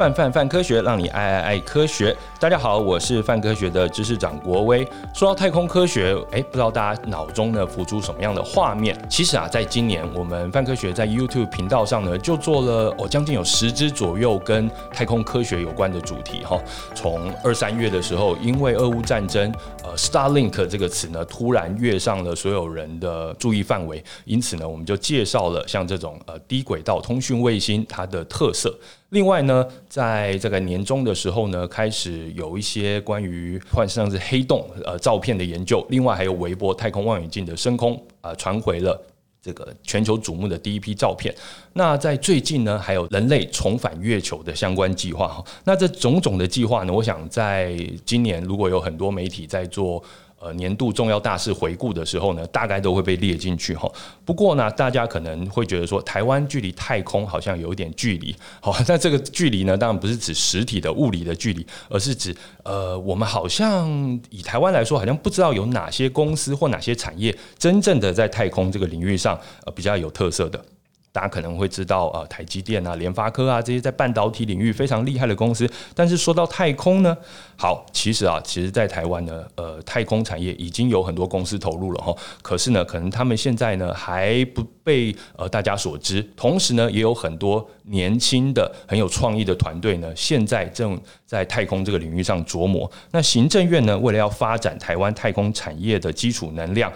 范范范科学，让你爱爱爱科学。大家好，我是范科学的知识长国威。说到太空科学，哎，不知道大家脑中呢浮出什么样的画面？其实啊，在今年我们范科学在 YouTube 频道上呢，就做了哦将近有十支左右跟太空科学有关的主题哈。从二三月的时候，因为俄乌战争，呃，Starlink 这个词呢突然跃上了所有人的注意范围，因此呢，我们就介绍了像这种呃低轨道通讯卫星它的特色。另外呢，在这个年终的时候呢，开始有一些关于换上是黑洞呃照片的研究。另外还有微波太空望远镜的升空啊，传回了这个全球瞩目的第一批照片。那在最近呢，还有人类重返月球的相关计划哈。那这种种的计划呢，我想在今年如果有很多媒体在做。呃，年度重要大事回顾的时候呢，大概都会被列进去哈。不过呢，大家可能会觉得说，台湾距离太空好像有一点距离。好，那这个距离呢，当然不是指实体的物理的距离，而是指呃，我们好像以台湾来说，好像不知道有哪些公司或哪些产业真正的在太空这个领域上呃比较有特色的。大家可能会知道，呃，台积电啊、联发科啊这些在半导体领域非常厉害的公司。但是说到太空呢，好，其实啊，其实，在台湾呢，呃，太空产业已经有很多公司投入了哈。可是呢，可能他们现在呢还不被呃大家所知。同时呢，也有很多年轻的很有创意的团队呢，现在正在太空这个领域上琢磨。那行政院呢，为了要发展台湾太空产业的基础能量。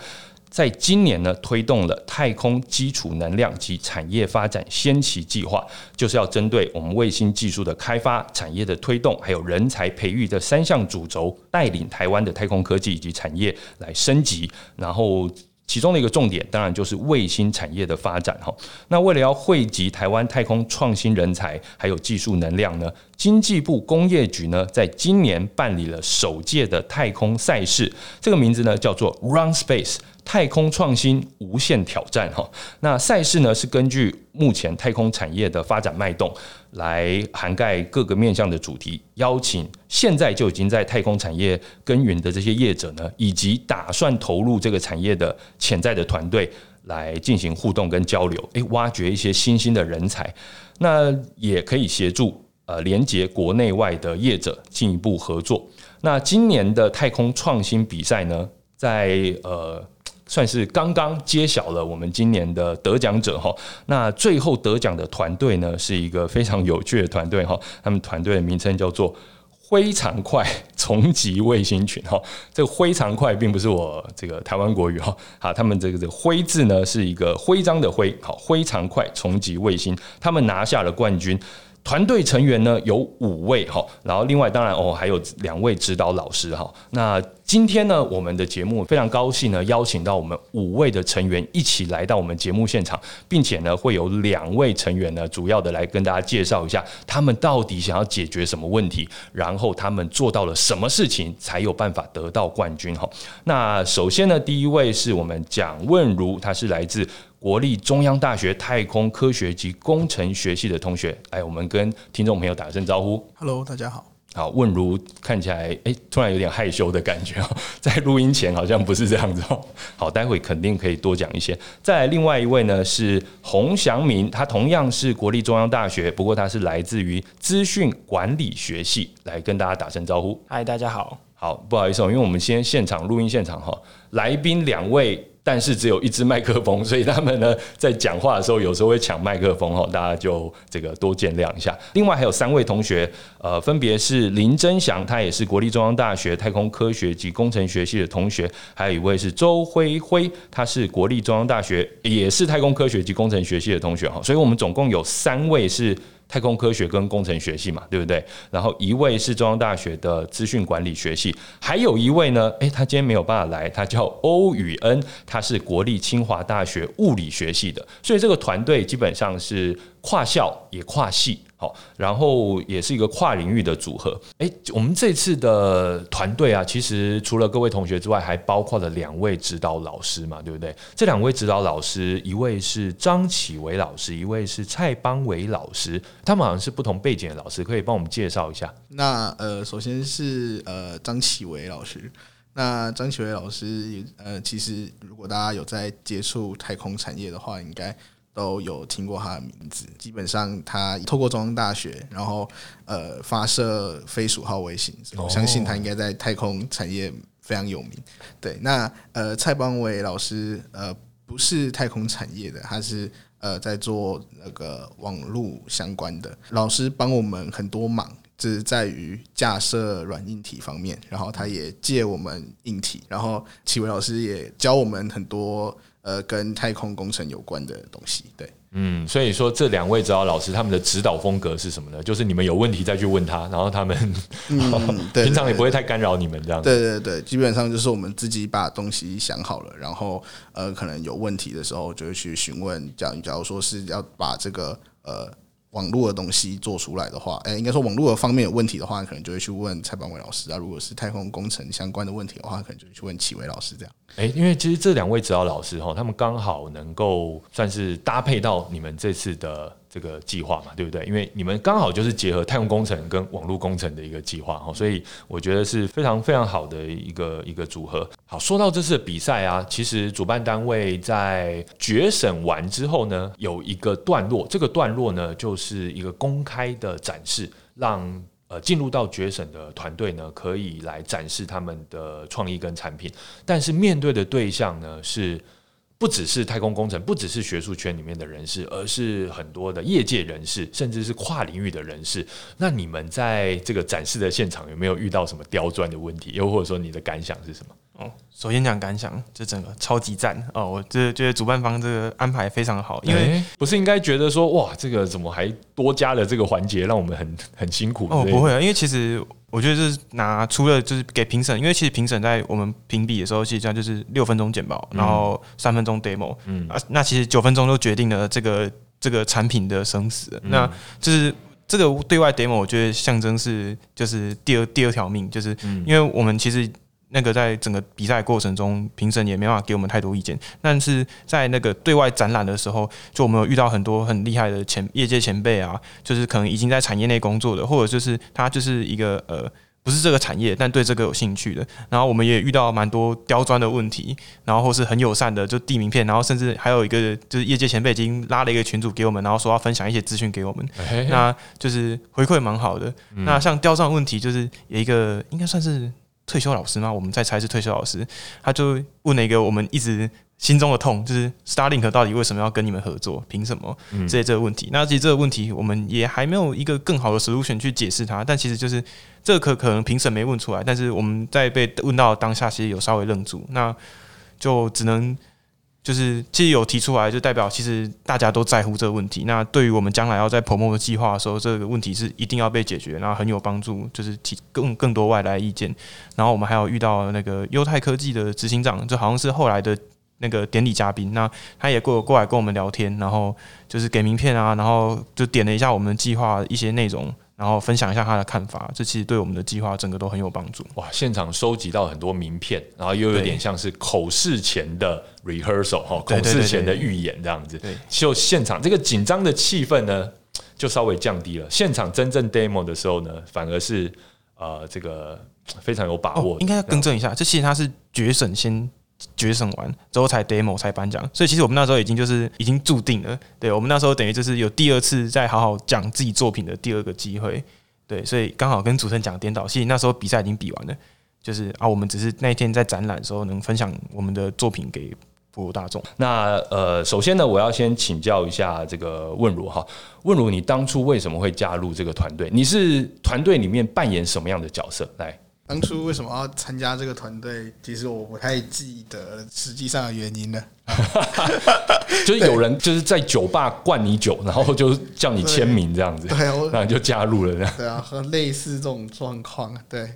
在今年呢，推动了太空基础能量及产业发展先期计划，就是要针对我们卫星技术的开发、产业的推动，还有人才培育的三项主轴，带领台湾的太空科技以及产业来升级，然后。其中的一个重点，当然就是卫星产业的发展哈。那为了要汇集台湾太空创新人才，还有技术能量呢，经济部工业局呢，在今年办理了首届的太空赛事，这个名字呢叫做 Run Space。太空创新无限挑战哈，那赛事呢是根据目前太空产业的发展脉动，来涵盖各个面向的主题，邀请现在就已经在太空产业耕耘的这些业者呢，以及打算投入这个产业的潜在的团队来进行互动跟交流，诶，挖掘一些新兴的人才，那也可以协助呃连接国内外的业者进一步合作。那今年的太空创新比赛呢，在呃。算是刚刚揭晓了我们今年的得奖者哈，那最后得奖的团队呢，是一个非常有趣的团队哈，他们团队的名称叫做“灰常快重击卫星群”哈，这个“灰常快”并不是我这个台湾国语哈，好，他们这个“这个辉”字呢是一个徽章的“徽”，好，“灰常快重击卫星”，他们拿下了冠军。团队成员呢有五位哈，然后另外当然哦还有两位指导老师哈。那今天呢，我们的节目非常高兴呢，邀请到我们五位的成员一起来到我们节目现场，并且呢会有两位成员呢主要的来跟大家介绍一下他们到底想要解决什么问题，然后他们做到了什么事情才有办法得到冠军哈。那首先呢，第一位是我们蒋问如，他是来自。国立中央大学太空科学及工程学系的同学，来，我们跟听众朋友打声招呼。Hello，大家好。好，问如看起来，哎，突然有点害羞的感觉哦，在录音前好像不是这样子哦。好，待会肯定可以多讲一些。再来，另外一位呢是洪祥明，他同样是国立中央大学，不过他是来自于资讯管理学系，来跟大家打声招呼。嗨，大家好。好，不好意思哦，因为我们先现场录音现场哈，来宾两位。但是只有一支麦克风，所以他们呢在讲话的时候有时候会抢麦克风哈，大家就这个多见谅一下。另外还有三位同学，呃，分别是林真祥，他也是国立中央大学太空科学及工程学系的同学，还有一位是周辉辉，他是国立中央大学也是太空科学及工程学系的同学哈，所以我们总共有三位是。太空科学跟工程学系嘛，对不对？然后一位是中央大学的资讯管理学系，还有一位呢，诶，他今天没有办法来，他叫欧宇恩，他是国立清华大学物理学系的，所以这个团队基本上是跨校也跨系。好，然后也是一个跨领域的组合。诶，我们这次的团队啊，其实除了各位同学之外，还包括了两位指导老师嘛，对不对？这两位指导老师，一位是张启维老师，一位是蔡邦伟老师，他们好像是不同背景的老师，可以帮我们介绍一下？那呃，首先是呃张启维老师。那张启维老师也，呃，其实如果大家有在接触太空产业的话，应该。都有听过他的名字。基本上他透过中央大学，然后呃发射飞鼠号卫星，我相信他应该在太空产业非常有名。对，那呃蔡邦伟老师呃不是太空产业的，他是呃在做那个网络相关的老师，帮我们很多忙。是在于架设软硬体方面，然后他也借我们硬体，然后启伟老师也教我们很多呃跟太空工程有关的东西。对，嗯，所以说这两位指导老师他们的指导风格是什么呢？就是你们有问题再去问他，然后他们、嗯、平常也不会太干扰你们这样。对对对，基本上就是我们自己把东西想好了，然后呃可能有问题的时候就会去询问。假假如说是要把这个呃。网络的东西做出来的话，哎、应该说网络的方面有问题的话，可能就会去问蔡邦伟老师啊。如果是太空工程相关的问题的话，可能就会去问启伟老师这样。哎、因为其实这两位指导老师哈，他们刚好能够算是搭配到你们这次的这个计划嘛，对不对？因为你们刚好就是结合太空工程跟网络工程的一个计划哈，所以我觉得是非常非常好的一个一个组合。好，说到这次比赛啊，其实主办单位在决审完之后呢，有一个段落，这个段落呢就是一个公开的展示，让。呃，进入到决审的团队呢，可以来展示他们的创意跟产品，但是面对的对象呢，是不只是太空工程，不只是学术圈里面的人士，而是很多的业界人士，甚至是跨领域的人士。那你们在这个展示的现场有没有遇到什么刁钻的问题？又或者说你的感想是什么？哦，首先讲感想，这整个超级赞哦！我这觉得主办方这个安排非常好，因为、欸、不是应该觉得说哇，这个怎么还多加了这个环节，让我们很很辛苦哦？不会啊，因为其实我觉得就是拿除了就是给评审，因为其实评审在我们评比的时候，其实这样就是六分钟简报，然后三分钟 demo，嗯啊，那其实九分钟都决定了这个这个产品的生死。嗯、那就是这个对外 demo，我觉得象征是就是第二第二条命，就是因为我们其实。那个在整个比赛过程中，评审也没办法给我们太多意见。但是在那个对外展览的时候，就我们有遇到很多很厉害的前业界前辈啊，就是可能已经在产业内工作的，或者就是他就是一个呃不是这个产业，但对这个有兴趣的。然后我们也遇到蛮多刁钻的问题，然后或是很友善的就递名片，然后甚至还有一个就是业界前辈已经拉了一个群组给我们，然后说要分享一些资讯给我们，那就是回馈蛮好的。那像刁钻问题，就是有一个应该算是。退休老师吗？我们在猜是退休老师，他就问了一个我们一直心中的痛，就是 Starlink 到底为什么要跟你们合作？凭什么？这些这个问题。那其实这个问题我们也还没有一个更好的 solution 去解释它。但其实就是这个可可能评审没问出来，但是我们在被问到当下，其实有稍微愣住，那就只能。就是其实有提出来，就代表其实大家都在乎这个问题。那对于我们将来要在 Promo 的计划的时候，这个问题是一定要被解决，然后很有帮助。就是提更更多外来意见。然后我们还有遇到那个优泰科技的执行长，就好像是后来的那个典礼嘉宾。那他也过过来跟我们聊天，然后就是给名片啊，然后就点了一下我们计划一些内容。然后分享一下他的看法，这其实对我们的计划整个都很有帮助。哇，现场收集到很多名片，然后又有点像是口试前的 rehearsal 哈，口试前的预演这样子。对，就现场这个紧张的气氛呢，就稍微降低了。现场真正 demo 的时候呢，反而是呃这个非常有把握。哦，应该要更正一下，这其实他是决审先。决审完之后才 demo 才颁奖，所以其实我们那时候已经就是已经注定了。对，我们那时候等于就是有第二次再好好讲自己作品的第二个机会。对，所以刚好跟主持人讲颠倒。其实那时候比赛已经比完了，就是啊，我们只是那一天在展览的时候能分享我们的作品给普罗大众。那呃，首先呢，我要先请教一下这个问如哈，问如你当初为什么会加入这个团队？你是团队里面扮演什么样的角色？来。当初为什么要参加这个团队？其实我不太记得实际上的原因了。就是有人就是在酒吧灌你酒，然后就叫你签名这样子，对，然后就加入了这样。对啊，和类似这种状况。对，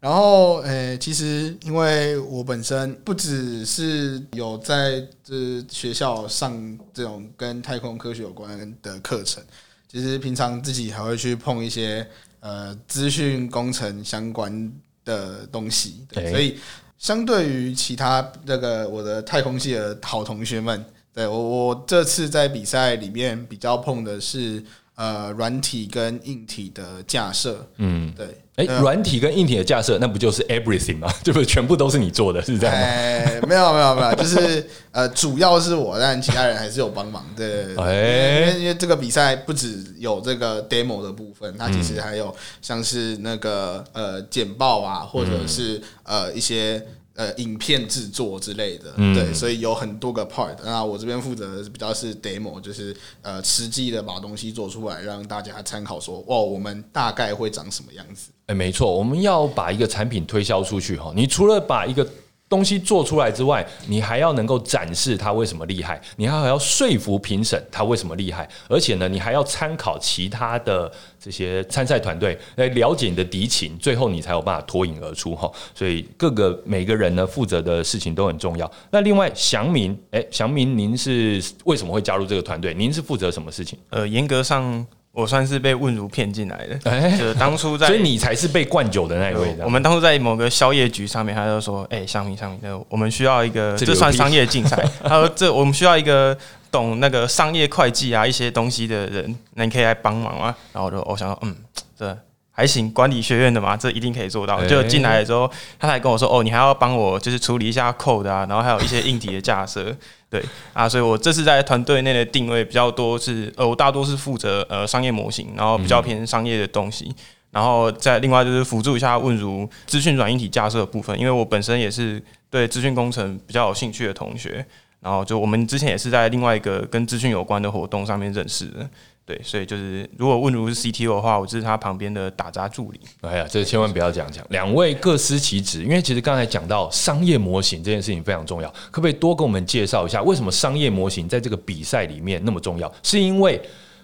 然后诶，其实因为我本身不只是有在这学校上这种跟太空科学有关的课程，其实平常自己还会去碰一些呃资讯工程相关。的东西，对，所以相对于其他那个我的太空系的好同学们，对，我我这次在比赛里面比较碰的是呃软体跟硬体的架设。嗯，对。哎，软体跟硬体的架设，那不就是 everything 吗？就不是全部都是你做的，是这样吗？哎，没有没有没有，就是呃，主要是我，但其他人还是有帮忙的。哎，因为因为这个比赛不只有这个 demo 的部分，它其实还有像是那个呃简报啊，或者是呃一些。呃，影片制作之类的，嗯、对，所以有很多个 part。那我这边负责的比较是 demo，就是呃，实际的把东西做出来，让大家参考说，说哦，我们大概会长什么样子。哎、欸，没错，我们要把一个产品推销出去哈，你除了把一个东西做出来之外，你还要能够展示它为什么厉害，你还要说服评审它为什么厉害，而且呢，你还要参考其他的这些参赛团队来了解你的敌情，最后你才有办法脱颖而出哈。所以各个每个人呢负责的事情都很重要。那另外祥明，哎，祥明，您是为什么会加入这个团队？您是负责什么事情？呃，严格上。我算是被问如骗进来的，欸、就是当初在，所以你才是被灌酒的那一位。我们当初在某个宵夜局上面，他就说：“哎、欸，祥明，祥明，我们需要一个，这算商业竞赛。他说：“这我们需要一个懂那个商业会计啊一些东西的人，那你可以来帮忙吗？”然后我就我想说：“嗯，这还行，管理学院的嘛，这一定可以做到。”就进来的时候，他还跟我说：“哦，你还要帮我就是处理一下 code 啊，然后还有一些硬体的架设。”对啊，所以我这次在团队内的定位比较多是，呃，我大多是负责呃商业模型，然后比较偏商业的东西，然后再另外就是辅助一下问如资讯软硬体架设的部分，因为我本身也是对资讯工程比较有兴趣的同学，然后就我们之前也是在另外一个跟资讯有关的活动上面认识的。对，所以就是如果问如是 CTO 的话，我就是他旁边的打杂助理。哎呀，这千万不要这样讲，两位各司其职。因为其实刚才讲到商业模型这件事情非常重要，可不可以多跟我们介绍一下，为什么商业模型在这个比赛里面那么重要？是因为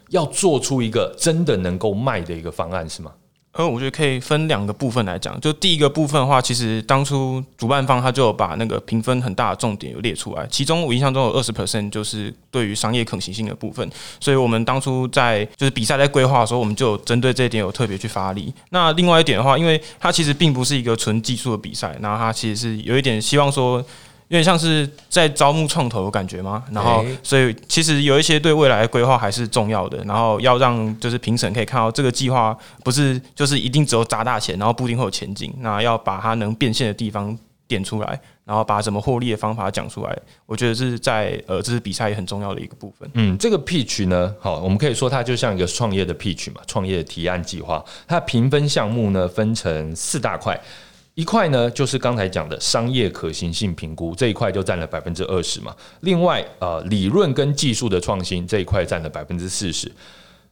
要做出一个真的能够卖的一个方案，是吗？呃，我觉得可以分两个部分来讲。就第一个部分的话，其实当初主办方他就把那个评分很大的重点有列出来，其中我印象中有二十 percent 就是对于商业可行性的部分。所以我们当初在就是比赛在规划的时候，我们就有针对这一点有特别去发力。那另外一点的话，因为它其实并不是一个纯技术的比赛，然后它其实是有一点希望说。有点像是在招募创投的感觉吗？然后，所以其实有一些对未来的规划还是重要的。然后要让就是评审可以看到这个计划不是就是一定只有砸大钱，然后不一定会有前景。那要把它能变现的地方点出来，然后把怎么获利的方法讲出来。我觉得是在呃，这是比赛也很重要的一个部分。嗯，这个 pitch 呢，好，我们可以说它就像一个创业的 pitch 嘛，创业的提案计划。它评分项目呢分成四大块。一块呢，就是刚才讲的商业可行性评估这一块就占了百分之二十嘛。另外，呃，理论跟技术的创新这一块占了百分之四十。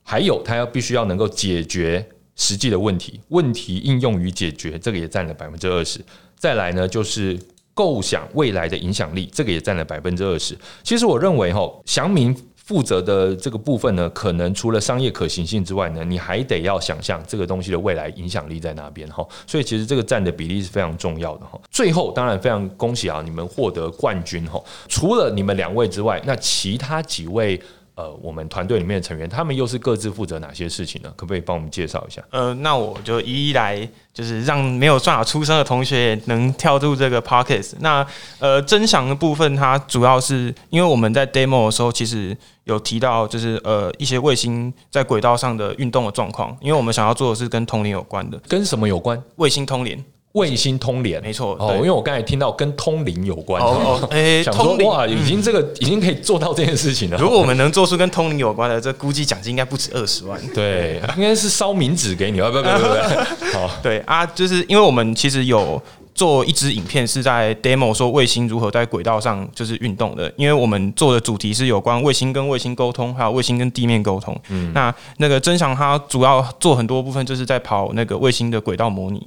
还有，它要必须要能够解决实际的问题，问题应用与解决这个也占了百分之二十。再来呢，就是构想未来的影响力，这个也占了百分之二十。其实我认为哈，祥明。负责的这个部分呢，可能除了商业可行性之外呢，你还得要想象这个东西的未来影响力在哪边哈。所以其实这个占的比例是非常重要的哈。最后当然非常恭喜啊，你们获得冠军哈。除了你们两位之外，那其他几位。呃，我们团队里面的成员，他们又是各自负责哪些事情呢？可不可以帮我们介绍一下？呃，那我就一一来，就是让没有算法出生的同学也能跳入这个 podcast。那呃，真祥的部分，它主要是因为我们在 demo 的时候，其实有提到，就是呃一些卫星在轨道上的运动的状况，因为我们想要做的是跟通联有关的，跟什么有关？卫星通联。卫星通联，没错哦，因为我刚才听到跟通灵有关，哦哦，哎，想说哇，已经这个已经可以做到这件事情了。如果我们能做出跟通灵有关的，这估计奖金应该不止二十万。对，应该是烧冥纸给你，不不不不不，好，对啊，就是因为我们其实有做一支影片，是在 demo 说卫星如何在轨道上就是运动的，因为我们做的主题是有关卫星跟卫星沟通，还有卫星跟地面沟通。嗯，那那个真祥他主要做很多部分，就是在跑那个卫星的轨道模拟。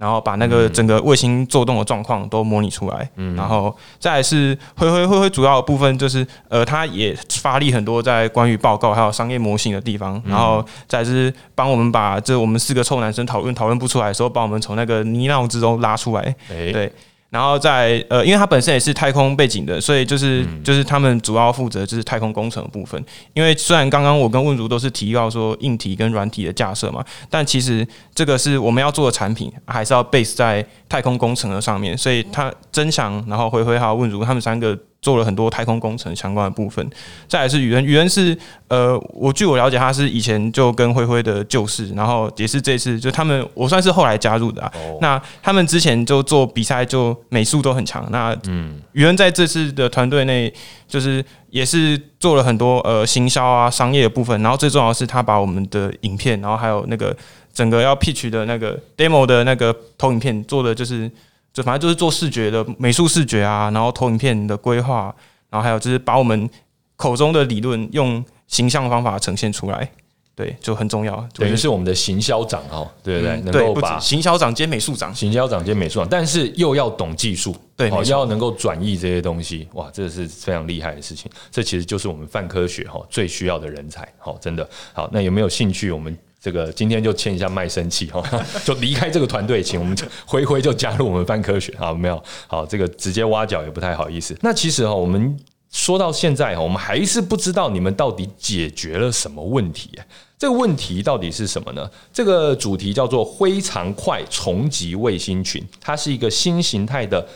然后把那个整个卫星做动的状况都模拟出来，嗯，然后再来是灰灰灰灰主要的部分就是呃，他也发力很多在关于报告还有商业模型的地方，然后再是帮我们把这我们四个臭男生讨论讨论不出来的时候，把我们从那个泥淖之中拉出来，对。然后在呃，因为它本身也是太空背景的，所以就是就是他们主要负责就是太空工程的部分。因为虽然刚刚我跟问如都是提到说硬体跟软体的架设嘛，但其实这个是我们要做的产品，还是要 base 在太空工程的上面。所以他真想，然后回回还有问如他们三个做了很多太空工程相关的部分。再来是宇恩，宇恩是呃，我据我了解，他是以前就跟灰灰的旧事，然后也是这次就他们，我算是后来加入的啊。哦、那他们之前就做比赛，就美术都很强。那嗯，宇恩在这次的团队内，就是也是做了很多呃行销啊、商业的部分。然后最重要的是，他把我们的影片，然后还有那个整个要 pitch 的那个 demo 的那个投影片做的就是。就反正就是做视觉的美术视觉啊，然后投影片的规划，然后还有就是把我们口中的理论用形象方法呈现出来，对，就很重要。等于是我们的行销长哦，对不对？嗯、能够把行销长兼美术长，行销长兼美术长，但是又要懂技术，对，哦，要能够转译这些东西，哇，这是非常厉害的事情。这其实就是我们泛科学哈最需要的人才，好，真的好。那有没有兴趣？我们。这个今天就签一下卖身契哈，就离开这个团队，请我们 辉辉就加入我们范科学啊没有？好，这个直接挖角也不太好意思。那其实哈，我们说到现在哈，我们还是不知道你们到底解决了什么问题。这个问题到底是什么呢？这个主题叫做“非常快重击卫星群”，它是一个新形态的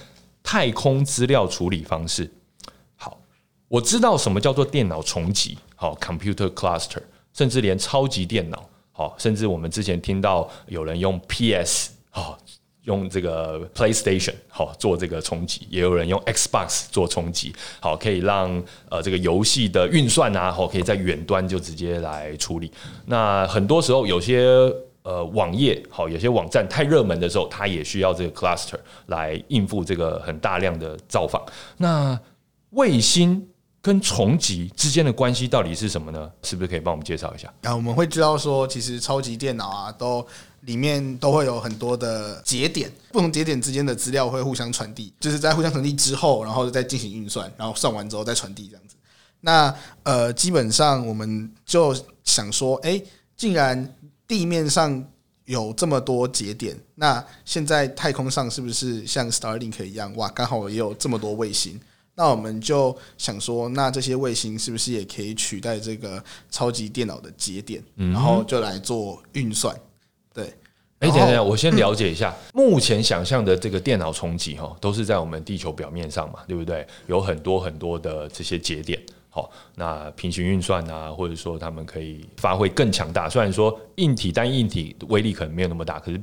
太空资料处理方式。好，我知道什么叫做电脑重击，好，computer cluster，甚至连超级电脑。好，甚至我们之前听到有人用 PS 好，用这个 PlayStation 好做这个冲击，也有人用 Xbox 做冲击，好，可以让呃这个游戏的运算啊，好可以在远端就直接来处理。那很多时候有些呃网页好，有些网站太热门的时候，它也需要这个 cluster 来应付这个很大量的造访。那卫星。跟重击之间的关系到底是什么呢？是不是可以帮我们介绍一下？啊，我们会知道说，其实超级电脑啊，都里面都会有很多的节点，不同节点之间的资料会互相传递，就是在互相传递之后，然后再进行运算，然后算完之后再传递这样子。那呃，基本上我们就想说，哎，既然地面上有这么多节点，那现在太空上是不是像 Starlink 一样？哇，刚好也有这么多卫星。那我们就想说，那这些卫星是不是也可以取代这个超级电脑的节点，然后就来做运算？对。哎，等等，我先了解一下，目前想象的这个电脑冲击哈，都是在我们地球表面上嘛，对不对？有很多很多的这些节点，好，那平行运算啊，或者说他们可以发挥更强大。虽然说硬体单硬体威力可能没有那么大，可是。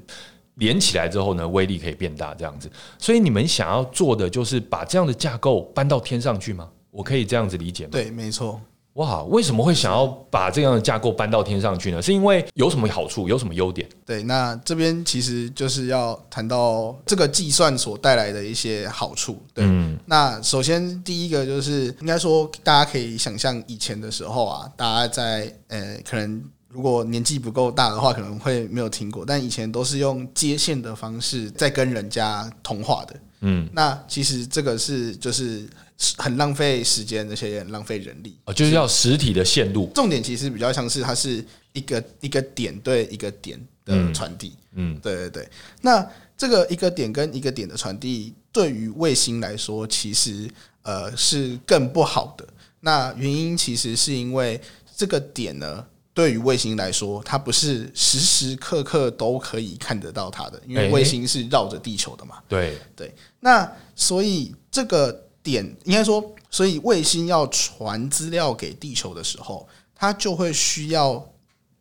连起来之后呢，威力可以变大，这样子。所以你们想要做的就是把这样的架构搬到天上去吗？我可以这样子理解吗？对，没错。哇，为什么会想要把这样的架构搬到天上去呢？是因为有什么好处，有什么优点？对，那这边其实就是要谈到这个计算所带来的一些好处。对，嗯、那首先第一个就是应该说，大家可以想象以前的时候啊，大家在呃可能。如果年纪不够大的话，可能会没有听过。但以前都是用接线的方式在跟人家通话的。嗯，那其实这个是就是很浪费时间，而且也很浪费人力。哦，就是要实体的线路。重点其实比较像是它是一个一个点对一个点的传递。嗯，对对对。那这个一个点跟一个点的传递，对于卫星来说，其实呃是更不好的。那原因其实是因为这个点呢。对于卫星来说，它不是时时刻刻都可以看得到它的，因为卫星是绕着地球的嘛。对对，那所以这个点应该说，所以卫星要传资料给地球的时候，它就会需要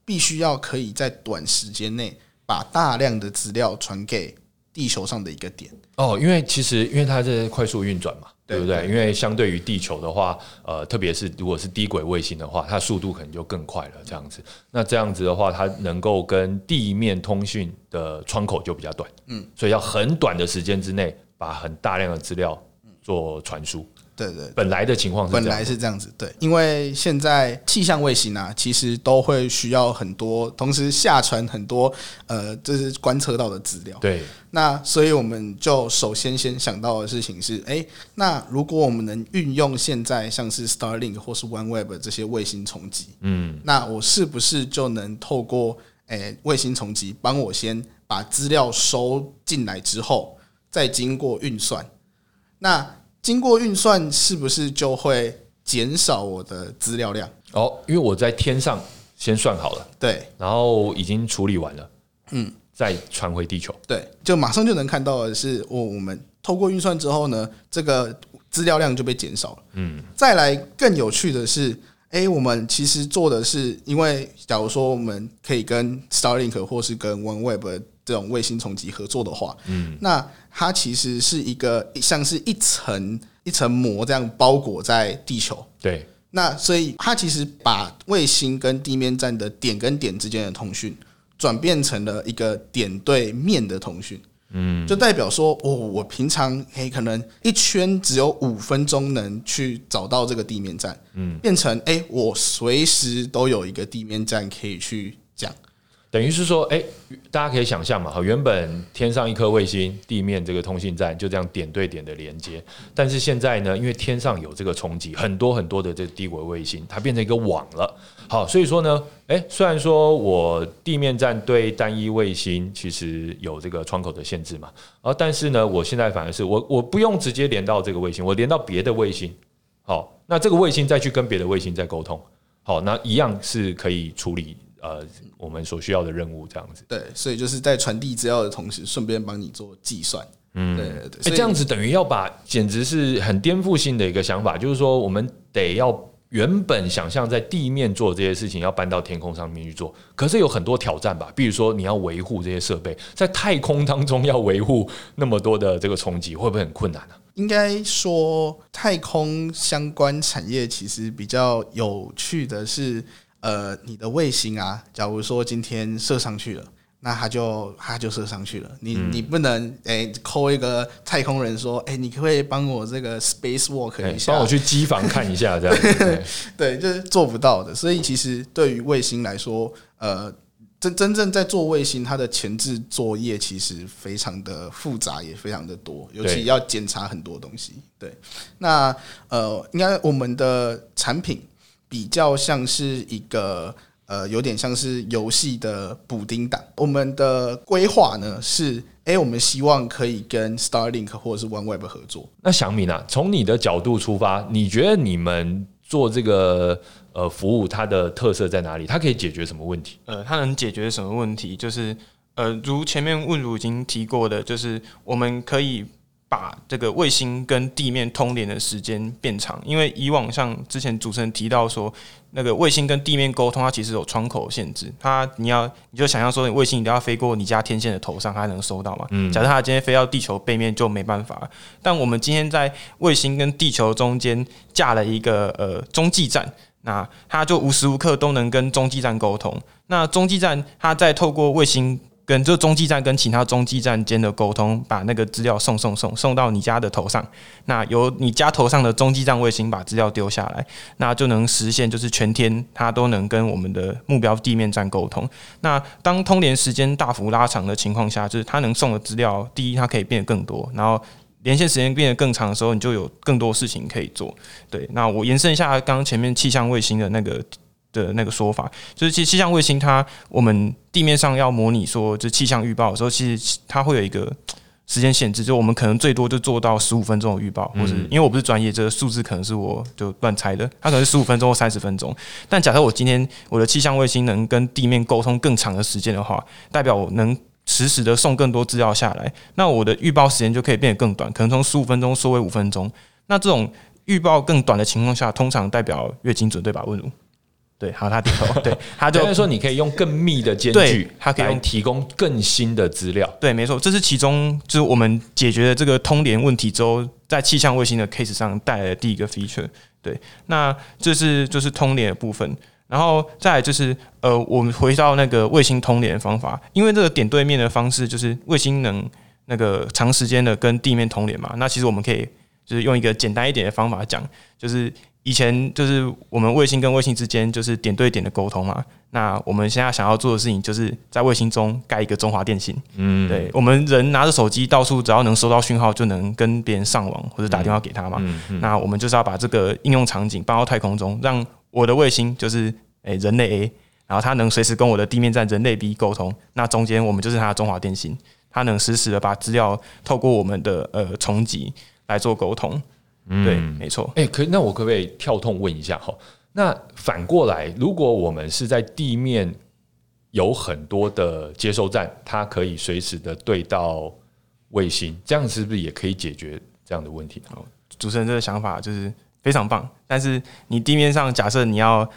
必须要可以在短时间内把大量的资料传给地球上的一个点。哦，因为其实因为它在快速运转嘛。对不对？因为相对于地球的话，呃，特别是如果是低轨卫星的话，它速度可能就更快了。这样子，那这样子的话，它能够跟地面通讯的窗口就比较短。嗯，所以要很短的时间之内，把很大量的资料做传输。对对，本来的情况是本来是这样子，对，因为现在气象卫星啊，其实都会需要很多，同时下传很多，呃，就是观测到的资料。对，那所以我们就首先先想到的事情是，哎，那如果我们能运用现在像是 Starlink 或是 OneWeb 这些卫星重击，嗯，那我是不是就能透过诶卫星重击帮我先把资料收进来之后，再经过运算，那经过运算，是不是就会减少我的资料量？哦，因为我在天上先算好了，对，然后已经处理完了，嗯，再传回地球，对，就马上就能看到的是，我我们透过运算之后呢，这个资料量就被减少了。嗯，再来更有趣的是，哎，我们其实做的是，因为假如说我们可以跟 Starlink 或是跟 OneWeb 这种卫星重集合作的话，嗯，那它其实是一个像是一层一层膜这样包裹在地球。对，那所以它其实把卫星跟地面站的点跟点之间的通讯转变成了一个点对面的通讯。嗯，就代表说，哦，我平常诶、欸，可能一圈只有五分钟能去找到这个地面站，嗯，变成诶、欸，我随时都有一个地面站可以去讲，等于是说，诶、大家可以想象嘛，哈，原本天上一颗卫星，地面这个通信站就这样点对点的连接，但是现在呢，因为天上有这个冲击，很多很多的这个低轨卫星，它变成一个网了。好，所以说呢，诶，虽然说我地面站对单一卫星其实有这个窗口的限制嘛，啊，但是呢，我现在反而是我我不用直接连到这个卫星，我连到别的卫星，好，那这个卫星再去跟别的卫星再沟通，好，那一样是可以处理呃我们所需要的任务这样子。对，所以就是在传递资料的同时，顺便帮你做计算。嗯，对对这样子等于要把，简直是很颠覆性的一个想法，就是说我们得要。原本想象在地面做这些事情，要搬到天空上面去做，可是有很多挑战吧？比如说你要维护这些设备，在太空当中要维护那么多的这个冲击，会不会很困难呢？应该说，太空相关产业其实比较有趣的是，呃，你的卫星啊，假如说今天射上去了。那他就他就射上去了，你你不能诶 call 一个太空人说，诶，你可不可以帮我这个 space walk 一下，帮我去机房看一下这样。对，就是做不到的。所以其实对于卫星来说，呃，真真正在做卫星，它的前置作业其实非常的复杂，也非常的多，尤其要检查很多东西。对，那呃，应该我们的产品比较像是一个。呃，有点像是游戏的补丁档。我们的规划呢是，哎、欸，我们希望可以跟 Starlink 或者是 OneWeb 合作。那祥铭啊，从你的角度出发，你觉得你们做这个呃服务，它的特色在哪里？它可以解决什么问题？呃，它能解决什么问题？就是呃，如前面问如已经提过的，就是我们可以。把这个卫星跟地面通联的时间变长，因为以往像之前主持人提到说，那个卫星跟地面沟通，它其实有窗口限制。它你要你就想象说，你卫星一定要飞过你家天线的头上，它才能收到嘛。嗯。假设它今天飞到地球背面就没办法。但我们今天在卫星跟地球中间架了一个呃中继站，那它就无时无刻都能跟中继站沟通。那中继站它在透过卫星。跟这中继站跟其他中继站间的沟通，把那个资料送送送送到你家的头上，那由你家头上的中继站卫星把资料丢下来，那就能实现就是全天它都能跟我们的目标地面站沟通。那当通联时间大幅拉长的情况下，就是它能送的资料，第一它可以变得更多，然后连线时间变得更长的时候，你就有更多事情可以做。对，那我延伸一下刚刚前面气象卫星的那个。的那个说法，就是其实气象卫星它，我们地面上要模拟说，就气象预报的时候，其实它会有一个时间限制，就我们可能最多就做到十五分钟的预报，或者因为我不是专业，这个数字可能是我就乱猜的，它可能是十五分钟或三十分钟。但假设我今天我的气象卫星能跟地面沟通更长的时间的话，代表我能实时的送更多资料下来，那我的预报时间就可以变得更短，可能从十五分钟缩为五分钟。那这种预报更短的情况下，通常代表越精准，对吧？问如。对，好，他点头。对，他就 说你可以用更密的间距，他可以用提供更新的资料。对，没错，这是其中就是我们解决了这个通联问题之后，在气象卫星的 case 上带来的第一个 feature。对，那这是就是通联的部分，然后再来就是呃，我们回到那个卫星通联的方法，因为这个点对面的方式就是卫星能那个长时间的跟地面通联嘛，那其实我们可以就是用一个简单一点的方法讲，就是。以前就是我们卫星跟卫星之间就是点对点的沟通嘛。那我们现在想要做的事情，就是在卫星中盖一个中华电信。嗯，对，我们人拿着手机到处，只要能收到讯号，就能跟别人上网或者打电话给他嘛。嗯，那我们就是要把这个应用场景搬到太空中，让我的卫星就是诶人类 A，然后它能随时跟我的地面站人类 B 沟通。那中间我们就是它的中华电信，它能实时的把资料透过我们的呃重集来做沟通。嗯，对，没错。哎，可那我可不可以跳痛问一下哈？那反过来，如果我们是在地面有很多的接收站，它可以随时的对到卫星，这样是不是也可以解决这样的问题？好主持人这个想法就是非常棒。但是你地面上假设你要，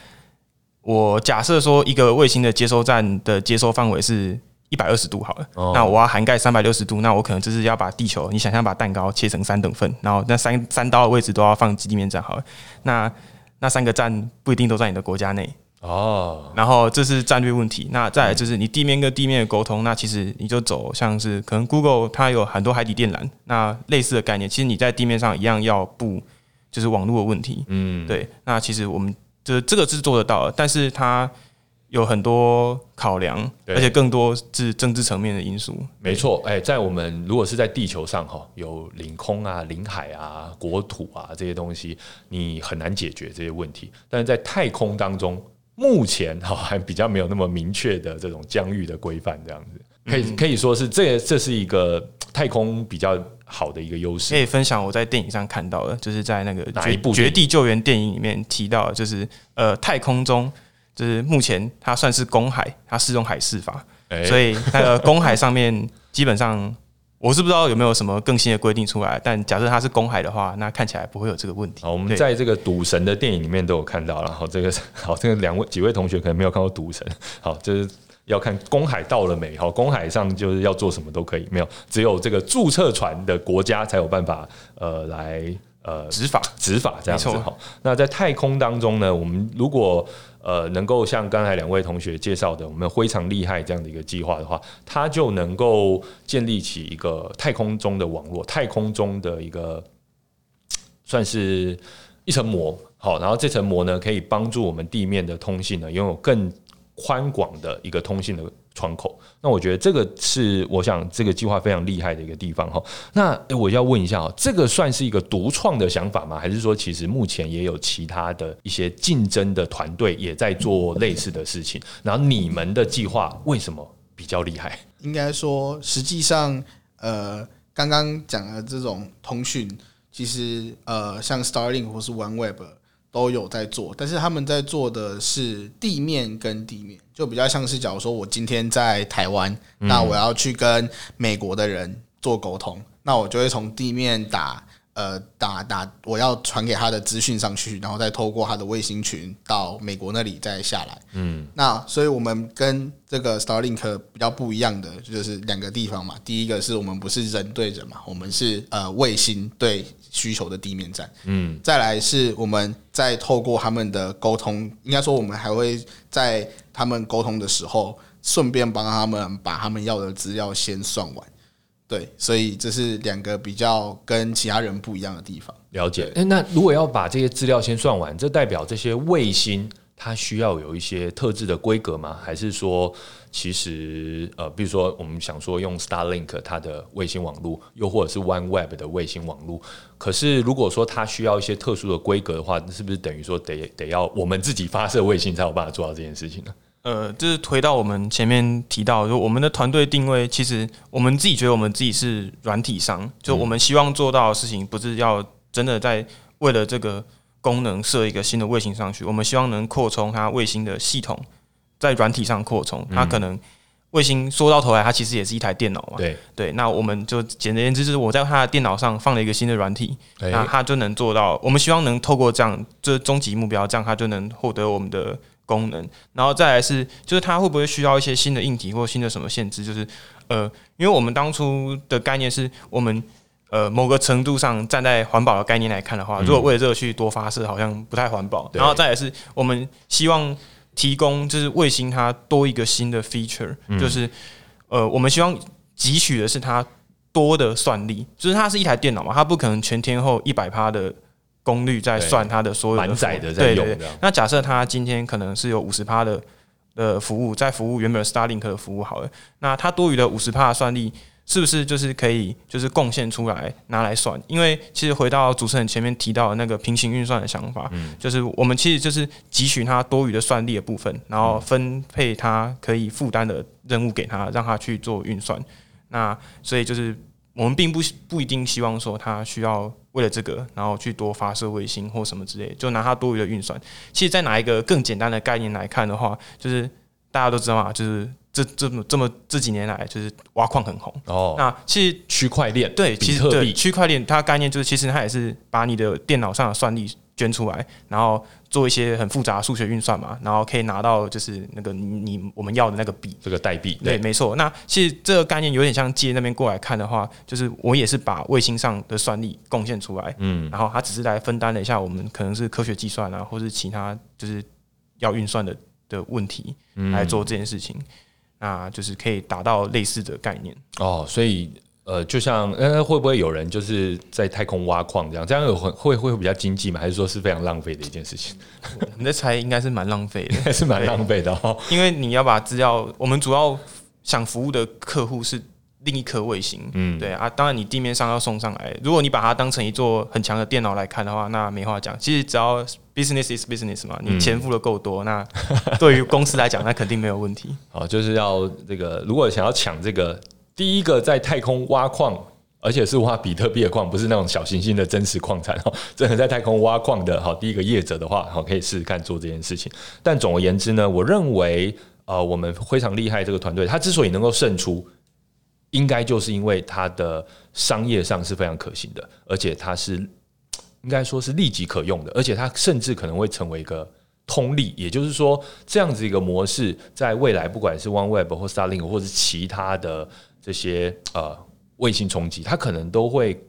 我假设说一个卫星的接收站的接收范围是一百二十度好了，哦、那我要涵盖三百六十度，那我可能就是要把地球，你想象把蛋糕切成三等份，然后那三三刀的位置都要放基地面站好了，那那三个站不一定都在你的国家内。哦，然后这是战略问题。那再来就是你地面跟地面的沟通，那其实你就走像是可能 Google 它有很多海底电缆，那类似的概念，其实你在地面上一样要布就是网络的问题，嗯，对，那其实我们就是这个是做得到的，但是它。有很多考量，而且更多是政治层面的因素。没错，哎，在我们如果是在地球上哈，有领空啊、领海啊、国土啊这些东西，你很难解决这些问题。但是在太空当中，目前哈 还比较没有那么明确的这种疆域的规范，这样子可以可以说是这这是一个太空比较好的一个优势。可以分享我在电影上看到的，就是在那个哪一部《绝地救援》电影里面提到，就是呃太空中。就是目前它算是公海，它适用海事法，欸、所以那个公海上面基本上我是不知道有没有什么更新的规定出来。但假设它是公海的话，那看起来不会有这个问题。好，我们在这个赌神的电影里面都有看到，然后这个好，这个两位几位同学可能没有看过赌神，好，就是要看公海到了没？好，公海上就是要做什么都可以，没有，只有这个注册船的国家才有办法呃来呃执法执法这样子。好，那在太空当中呢，我们如果呃，能够像刚才两位同学介绍的，我们非常厉害这样的一个计划的话，它就能够建立起一个太空中的网络，太空中的一个 算是一层膜。好，然后这层膜呢，可以帮助我们地面的通信呢，拥有更宽广的一个通信的窗口。那我觉得这个是我想这个计划非常厉害的一个地方哈。那我要问一下哦，这个算是一个独创的想法吗？还是说其实目前也有其他的一些竞争的团队也在做类似的事情？然后你们的计划为什么比较厉害？应该说，实际上，呃，刚刚讲的这种通讯，其实呃，像 Starlink 或是 OneWeb。都有在做，但是他们在做的是地面跟地面，就比较像是假如说我今天在台湾，那我要去跟美国的人做沟通，那我就会从地面打。呃，打打，我要传给他的资讯上去，然后再透过他的卫星群到美国那里再下来。嗯，那所以我们跟这个 Starlink 比较不一样的就是两个地方嘛。第一个是我们不是人对人嘛，我们是呃卫星对需求的地面站。嗯，再来是我们在透过他们的沟通，应该说我们还会在他们沟通的时候，顺便帮他们把他们要的资料先算完。对，所以这是两个比较跟其他人不一样的地方。了解。诶，那如果要把这些资料先算完，这代表这些卫星它需要有一些特制的规格吗？还是说，其实呃，比如说我们想说用 Starlink 它的卫星网络，又或者是 OneWeb 的卫星网络，可是如果说它需要一些特殊的规格的话，是不是等于说得得要我们自己发射卫星才有办法做到这件事情呢？呃，就是回到我们前面提到，就我们的团队定位，其实我们自己觉得我们自己是软体商，就我们希望做到的事情，不是要真的在为了这个功能设一个新的卫星上去，我们希望能扩充它卫星的系统，在软体上扩充。它可能卫星说到头来，它其实也是一台电脑嘛。对对，那我们就简而言之，就是我在它的电脑上放了一个新的软体，那它就能做到。我们希望能透过这样，这终极目标，这样它就能获得我们的。功能，然后再来是，就是它会不会需要一些新的硬体或新的什么限制？就是，呃，因为我们当初的概念是我们，呃，某个程度上站在环保的概念来看的话，如果为了这个去多发射，好像不太环保。然后再来是我们希望提供，就是卫星它多一个新的 feature，就是，呃，我们希望汲取的是它多的算力，就是它是一台电脑嘛，它不可能全天候一百趴的。功率在算它的所有满载的在用。对对对。那假设它今天可能是有五十趴的的服务在服务原本 Starlink 的服务好了，那它多余的五十趴的算力是不是就是可以就是贡献出来拿来算？因为其实回到主持人前面提到的那个平行运算的想法，嗯，就是我们其实就是汲取它多余的算力的部分，然后分配它可以负担的任务给它，让它去做运算。那所以就是我们并不不一定希望说它需要。为了这个，然后去多发射卫星或什么之类，就拿它多余的运算。其实，在拿一个更简单的概念来看的话，就是大家都知道嘛，就是这这么这么这几年来，就是挖矿很红哦。那其实区块链对，其实对区块链它概念就是，其实它也是把你的电脑上的算力捐出来，然后做一些很复杂的数学运算嘛，然后可以拿到就是那个你你我们要的那个币，这个代币。对，没错。那其实这个概念有点像借那边过来看的话，就是我也是把卫星上的算力贡献出来，嗯，然后它只是来分担了一下我们可能是科学计算啊，或是其他就是要运算的的问题来做这件事情。那就是可以达到类似的概念哦，所以呃，就像呃，会不会有人就是在太空挖矿这样？这样有很会会比较经济吗？还是说是非常浪费的一件事情？你的猜应该是蛮浪费的，还 是蛮浪费的哦。因为你要把资料，我们主要想服务的客户是另一颗卫星，嗯，对啊。当然你地面上要送上来，如果你把它当成一座很强的电脑来看的话，那没话讲。其实只要 business is business 嘛，你钱付的够多，嗯、那对于公司来讲，那肯定没有问题。好，就是要这个，如果想要抢这个第一个在太空挖矿，而且是挖比特币的矿，不是那种小行星的真实矿产哦，真的在太空挖矿的，好，第一个业者的话，好，可以试试看做这件事情。但总而言之呢，我认为，呃，我们非常厉害这个团队，他之所以能够胜出，应该就是因为它的商业上是非常可行的，而且它是。应该说是立即可用的，而且它甚至可能会成为一个通例，也就是说，这样子一个模式，在未来不管是 OneWeb 或 Starlink 或是其他的这些呃卫星冲击，它可能都会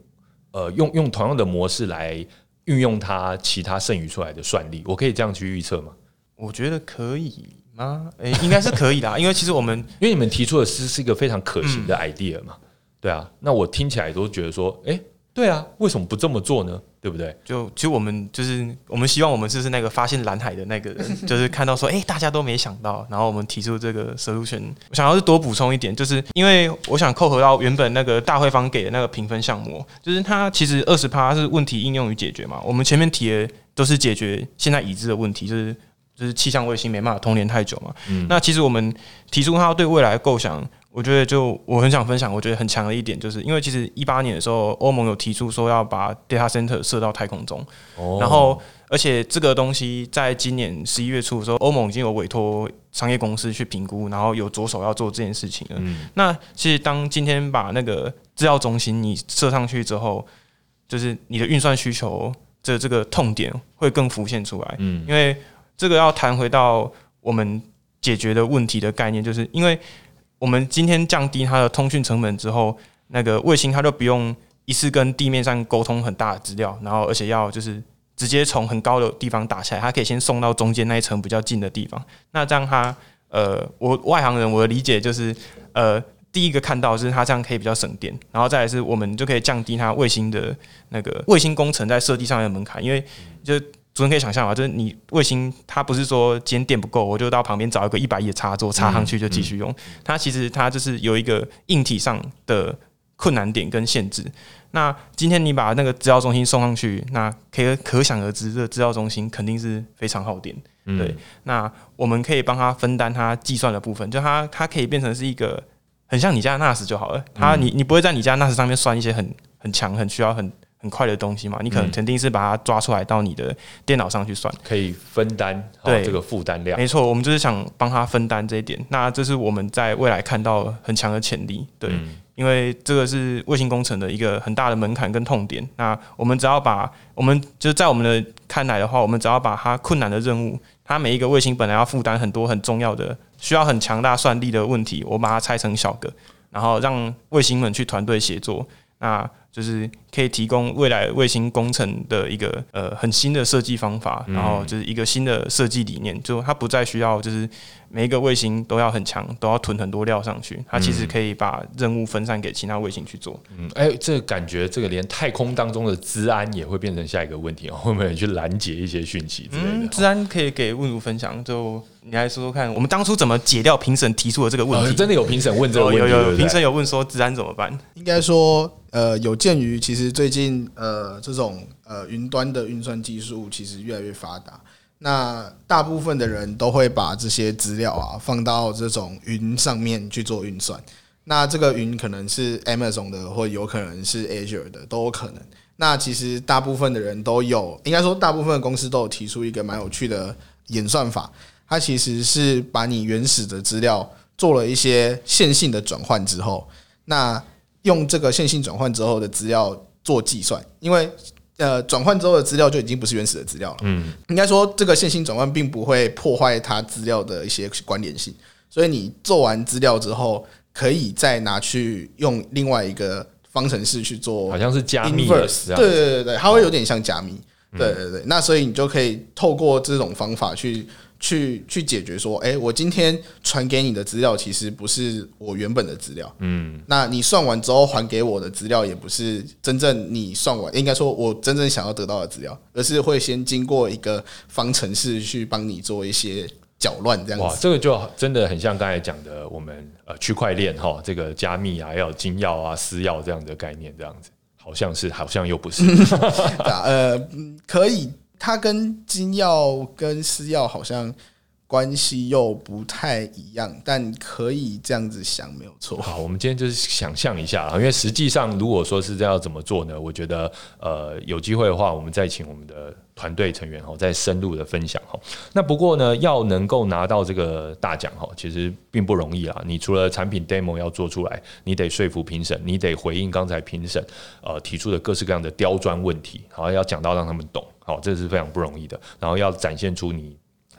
呃用用同样的模式来运用它其他剩余出来的算力。我可以这样去预测吗？我觉得可以吗？诶、欸，应该是可以的，因为其实我们因为你们提出的是是一个非常可行的 idea 嘛，嗯、对啊，那我听起来都觉得说，诶、欸，对啊，为什么不这么做呢？对不对？就其实我们就是我们希望我们就是那个发现蓝海的那个人，就是看到说，哎，大家都没想到，然后我们提出这个 solution。我想要是多补充一点，就是因为我想扣合到原本那个大会方给的那个评分项目，就是它其实二十趴是问题应用与解决嘛。我们前面提的都是解决现在已知的问题，就是就是气象卫星没办法通联太久嘛。嗯。那其实我们提出它对未来的构想。我觉得就我很想分享，我觉得很强的一点，就是因为其实一八年的时候，欧盟有提出说要把 data center 射到太空中，然后而且这个东西在今年十一月初的时候，欧盟已经有委托商业公司去评估，然后有着手要做这件事情了。嗯那其实当今天把那个制药中心你设上去之后，就是你的运算需求这这个痛点会更浮现出来。嗯因为这个要谈回到我们解决的问题的概念，就是因为。我们今天降低它的通讯成本之后，那个卫星它就不用一次跟地面上沟通很大的资料，然后而且要就是直接从很高的地方打下来，它可以先送到中间那一层比较近的地方。那这样它呃，我外行人我的理解就是呃，第一个看到是它这样可以比较省电，然后再来是我们就可以降低它卫星的那个卫星工程在设计上的门槛，因为就。主持人可以想象啊，就是你卫星，它不是说今天电不够，我就到旁边找一个一百亿的插座插上去就继续用。它其实它就是有一个硬体上的困难点跟限制。那今天你把那个资料中心送上去，那可以可想而知，这个资料中心肯定是非常耗电。对，那我们可以帮他分担他计算的部分，就他它可以变成是一个很像你家的 NAS 就好了。它你你不会在你家 NAS 上面算一些很很强很需要很。很快的东西嘛，你可能肯定是把它抓出来到你的电脑上去算，可以分担对这个负担量。没错，我们就是想帮他分担这一点。那这是我们在未来看到很强的潜力，对，因为这个是卫星工程的一个很大的门槛跟痛点。那我们只要把我们就是在我们的看来的话，我们只要把它困难的任务，它每一个卫星本来要负担很多很重要的、需要很强大算力的问题，我把它拆成小个，然后让卫星们去团队协作。那就是可以提供未来卫星工程的一个呃很新的设计方法，然后就是一个新的设计理念，就它不再需要就是每一个卫星都要很强，都要囤很多料上去，它其实可以把任务分散给其他卫星去做。嗯，哎、欸，这个感觉这个连太空当中的治安也会变成下一个问题哦，会不会去拦截一些讯息之类的？嗯，资安可以给问如分享，就你来说说看，我们当初怎么解掉评审提出的这个问题？哦、真的有评审问这个问题？有有有，评审有问说治安怎么办？应该说。呃，有鉴于其实最近呃这种呃云端的运算技术其实越来越发达，那大部分的人都会把这些资料啊放到这种云上面去做运算。那这个云可能是 Amazon 的，或有可能是 Azure 的，都有可能。那其实大部分的人都有，应该说大部分的公司都有提出一个蛮有趣的演算法，它其实是把你原始的资料做了一些线性的转换之后，那用这个线性转换之后的资料做计算，因为呃转换之后的资料就已经不是原始的资料了。嗯，应该说这个线性转换并不会破坏它资料的一些关联性，所以你做完资料之后，可以再拿去用另外一个方程式去做，好像是加密的，对对对对，它会有点像加密。对对对，那所以你就可以透过这种方法去去去解决说，哎，我今天传给你的资料其实不是我原本的资料，嗯，那你算完之后还给我的资料也不是真正你算完，应该说我真正想要得到的资料，而是会先经过一个方程式去帮你做一些搅乱，这样子。哇，这个就真的很像刚才讲的我们呃区块链哈，这个加密啊，要有金钥啊、私钥这样的概念，这样子。好像是，好像又不是。呃，可以，他跟金耀跟私钥好像关系又不太一样，但可以这样子想，没有错。好，我们今天就是想象一下啊，因为实际上如果说是这样怎么做呢？我觉得，呃，有机会的话，我们再请我们的。团队成员哈，再深入的分享哈。那不过呢，要能够拿到这个大奖哈，其实并不容易啊。你除了产品 demo 要做出来，你得说服评审，你得回应刚才评审呃提出的各式各样的刁钻问题，好，要讲到让他们懂，好，这是非常不容易的。然后要展现出你。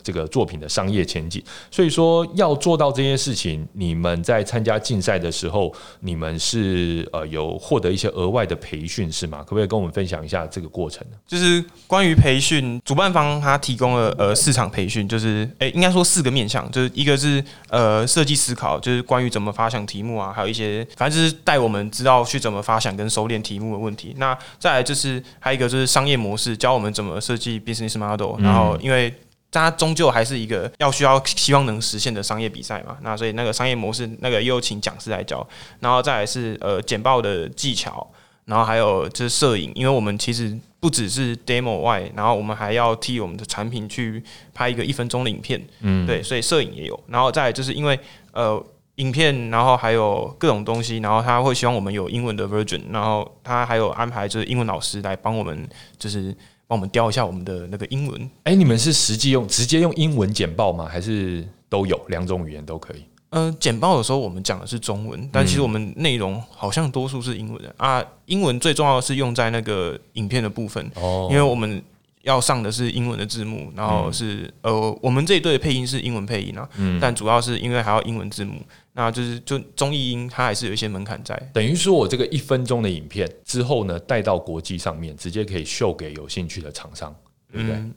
这个作品的商业前景，所以说要做到这些事情，你们在参加竞赛的时候，你们是呃有获得一些额外的培训是吗？可不可以跟我们分享一下这个过程呢？就是关于培训，主办方他提供了呃市场培训，就是诶应该说四个面向，就是一个是呃设计思考，就是关于怎么发想题目啊，还有一些反正就是带我们知道去怎么发想跟收敛题目的问题。那再来就是还有一个就是商业模式，教我们怎么设计 business model，然后因为。它终究还是一个要需要希望能实现的商业比赛嘛，那所以那个商业模式那个又请讲师来教，然后再来是呃简报的技巧，然后还有就是摄影，因为我们其实不只是 demo 外，然后我们还要替我们的产品去拍一个一分钟的影片，嗯，对，所以摄影也有，然后再来就是因为呃影片，然后还有各种东西，然后他会希望我们有英文的 version，然后他还有安排就是英文老师来帮我们就是。帮我们雕一下我们的那个英文。哎，你们是实际用直接用英文简报吗？还是都有两种语言都可以？嗯、呃，简报的时候我们讲的是中文，但其实我们内容好像多数是英文的啊。英文最重要的是用在那个影片的部分哦，因为我们要上的是英文的字幕，然后是、嗯、呃，我们这一队的配音是英文配音啊，嗯，但主要是因为还要英文字幕。那就是就综艺音，它还是有一些门槛在。等于说我这个一分钟的影片之后呢，带到国际上面，直接可以秀给有兴趣的厂商，对不对？嗯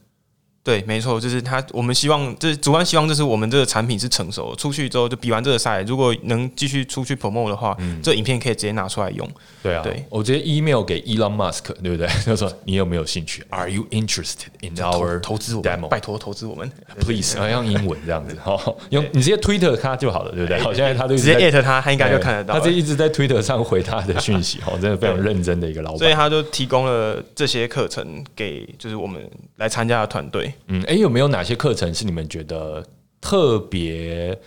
对，没错，就是他。我们希望，就是主观希望，就是我们这个产品是成熟，出去之后就比完这个赛，如果能继续出去 promote 的话，嗯，这影片可以直接拿出来用。对啊，对，我直接 email 给 Elon Musk，对不对？他说你有没有兴趣？Are you interested in our 投资我？拜托投资我们，please。然后用英文这样子，好，用你直接 Twitter 他就好了，对不对？好，现在他都直接 at 他，他应该就看得到。他这一直在 Twitter 上回他的讯息，哦，真的非常认真的一个老板。所以他就提供了这些课程给就是我们来参加的团队。嗯，哎，有没有哪？些课程是你们觉得特别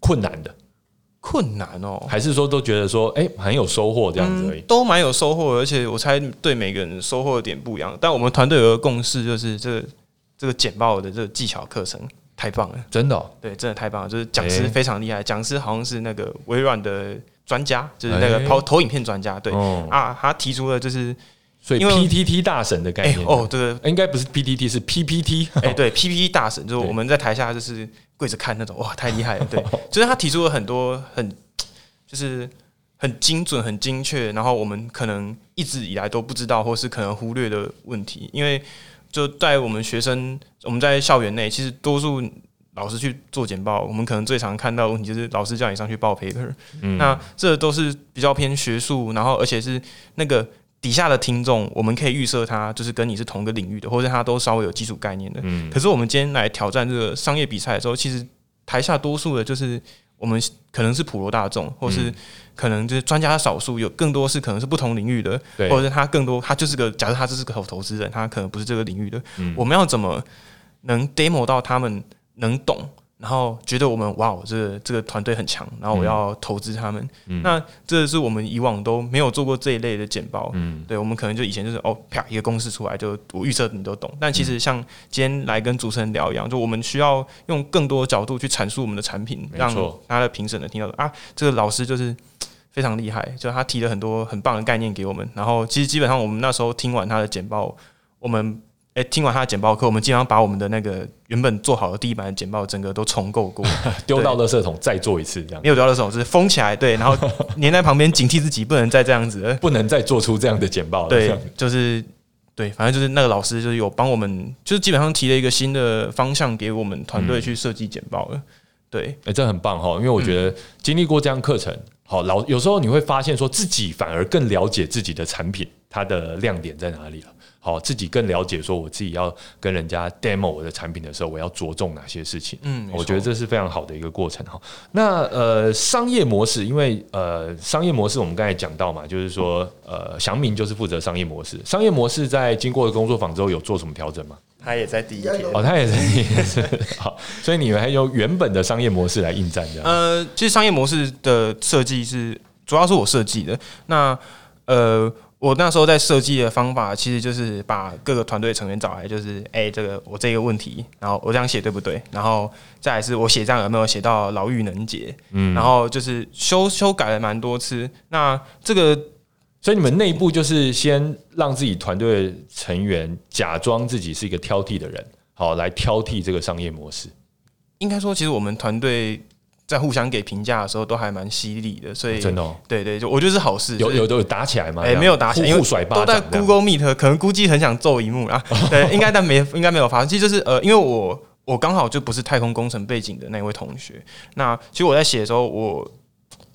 困难的？困难哦，还是说都觉得说，哎，很有收获这样子而已？嗯，都蛮有收获，而且我猜对每个人收获的点不一样。但我们团队有个共识，就是这个这个简报的这个技巧课程太棒了，真的哦，对，真的太棒了。就是讲师非常厉害，讲师好像是那个微软的专家，就是那个投投影片专家。对啊，他提出了就是。所以 PTT 大神的概念、欸、哦，对对，应该不是 PTT 是 PPT，哎、欸，对 PPT 大神就是我们在台下就是跪着看那种，哇，太厉害了，对，就是他提出了很多很就是很精准、很精确，然后我们可能一直以来都不知道或是可能忽略的问题，因为就在我们学生我们在校园内，其实多数老师去做简报，我们可能最常看到的问题就是老师叫你上去报 paper，嗯，那这都是比较偏学术，然后而且是那个。底下的听众，我们可以预设他就是跟你是同个领域的，或者他都稍微有基础概念的。嗯。可是我们今天来挑战这个商业比赛的时候，其实台下多数的就是我们可能是普罗大众，或是可能就是专家少数，有更多是可能是不同领域的，或者是他更多他就是个假设他这是个投投资人，他可能不是这个领域的。嗯。我们要怎么能 demo 到他们能懂？然后觉得我们哇，这个这个团队很强，然后我要投资他们。嗯、那这是我们以往都没有做过这一类的简报。嗯，对，我们可能就以前就是哦，啪一个公式出来，就我预测你都懂。但其实像今天来跟主持人聊一样，就我们需要用更多角度去阐述我们的产品，让他的评审能听到啊，这个老师就是非常厉害，就他提了很多很棒的概念给我们。然后其实基本上我们那时候听完他的简报，我们。哎，听完他的简报课，我们基本上把我们的那个原本做好的第一版的简报整个都重构过，丢到垃圾桶再做一次，这样没有丢到垃圾桶，是封起来，对，然后粘在旁边，警惕自己不能再这样子，不能再做出这样的简报了。对，就是对，反正就是那个老师就是有帮我们，就是基本上提了一个新的方向给我们团队去设计简报了。对，哎，这很棒哈，因为我觉得经历过这样课程，好老有时候你会发现说自己反而更了解自己的产品，它的亮点在哪里了。好，自己更了解，说我自己要跟人家 demo 我的产品的时候，我要着重哪些事情？嗯，我觉得这是非常好的一个过程哈。那呃，商业模式，因为呃，商业模式我们刚才讲到嘛，就是说呃，祥明就是负责商业模式。商业模式在经过了工作坊之后，有做什么调整吗？他也在第一天哦，他也在第一天。好，所以你们还用原本的商业模式来应战这样？呃，其实商业模式的设计是主要是我设计的。那呃。我那时候在设计的方法，其实就是把各个团队成员找来，就是哎、欸，这个我这个问题，然后我这样写对不对？然后再来是我写这样有没有写到牢狱能解？嗯，然后就是修修改了蛮多次。那这个，所以你们内部就是先让自己团队成员假装自己是一个挑剔的人，好来挑剔这个商业模式。应该说，其实我们团队。在互相给评价的时候，都还蛮犀利的，所以真的、哦，对对，就我觉得是好事。有有都有打起来吗？哎、欸，没有打起来，因为都在 Google Meet，可能估计很想揍一幕啦。对，应该但没应该没有发生。其实就是呃，因为我我刚好就不是太空工程背景的那位同学。那其实我在写的时候，我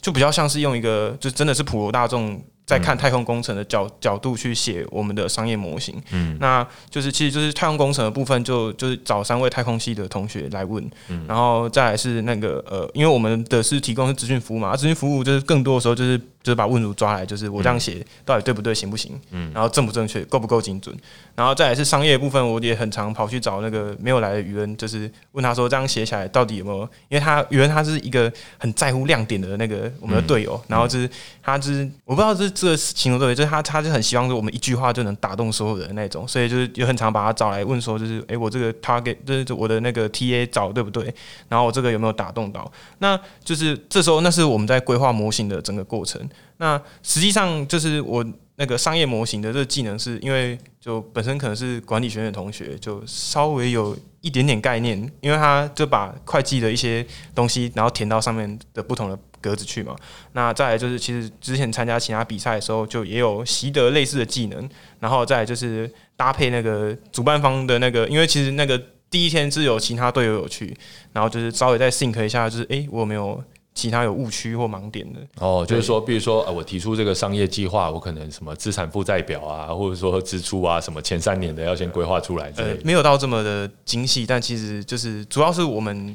就比较像是用一个，就真的是普罗大众。在看太空工程的角角度去写我们的商业模型，嗯，那就是其实就是太空工程的部分就，就就是找三位太空系的同学来问，嗯，然后再来是那个呃，因为我们的是提供是资讯服务嘛，资讯服务就是更多的时候就是。就是把问主抓来，就是我这样写到底对不对，行不行？嗯，然后正不正确，够不够精准？然后再来是商业部分，我也很常跑去找那个没有来的余恩，就是问他说这样写起来到底有没有？因为他余恩他是一个很在乎亮点的那个我们的队友，然后就是他就是我不知道这这个形容对不对，就是他他就很希望说我们一句话就能打动所有人那种，所以就是也很常把他找来问说，就是诶、欸，我这个 target 就是我的那个 TA 找对不对？然后我这个有没有打动到？那就是这时候那是我们在规划模型的整个过程。那实际上就是我那个商业模型的这个技能，是因为就本身可能是管理学院的同学，就稍微有一点点概念，因为他就把会计的一些东西，然后填到上面的不同的格子去嘛。那再来就是，其实之前参加其他比赛的时候，就也有习得类似的技能。然后再来就是搭配那个主办方的那个，因为其实那个第一天是有其他队友有去，然后就是稍微再 think 一下，就是诶，我有没有。其他有误区或盲点的哦，就是说，比如说，呃，我提出这个商业计划，我可能什么资产负债表啊，或者说支出啊，什么前三年的要先规划出来。呃，没有到这么的精细，但其实就是主要是我们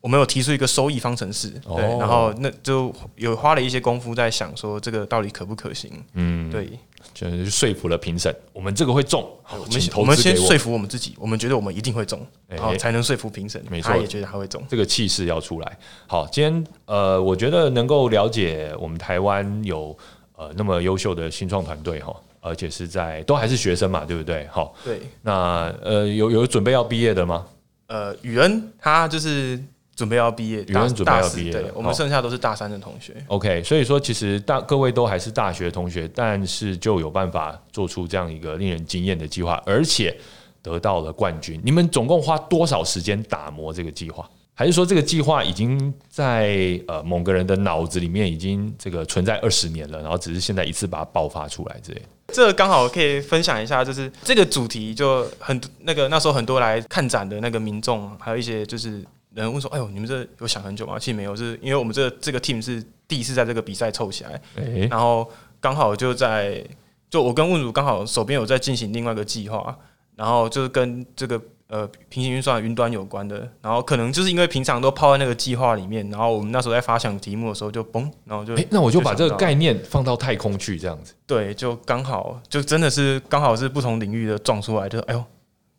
我们有提出一个收益方程式，对，然后那就有花了一些功夫在想说这个到底可不可行。嗯，对。就是说服了评审，我们这个会中。好，我们我们先说服我们自己，我们觉得我们一定会中，然后才能说服评审。没错，他也觉得他会中，这个气势要出来。好，今天呃，我觉得能够了解我们台湾有呃那么优秀的新创团队哈，而且是在都还是学生嘛，对不对？好，对。那呃，有有准备要毕业的吗？呃，宇恩他就是。准备要毕业，宇恩准备要毕业，对，我们剩下都是大三的同学。OK，所以说其实大各位都还是大学同学，但是就有办法做出这样一个令人惊艳的计划，而且得到了冠军。你们总共花多少时间打磨这个计划？还是说这个计划已经在呃某个人的脑子里面已经这个存在二十年了，然后只是现在一次把它爆发出来之类的？这刚好可以分享一下，就是这个主题就很那个那时候很多来看展的那个民众，还有一些就是。人问说：“哎呦，你们这有想很久吗？”其实没有，是因为我们这个、这个 team 是第一次在这个比赛凑起来，欸、然后刚好就在就我跟问主刚好手边有在进行另外一个计划，然后就是跟这个呃平行运算云端有关的，然后可能就是因为平常都泡在那个计划里面，然后我们那时候在发想题目的时候就嘣，然后就、欸、那我就把这个概念放到太空去，这样子，对，就刚好就真的是刚好是不同领域的撞出来，就哎呦。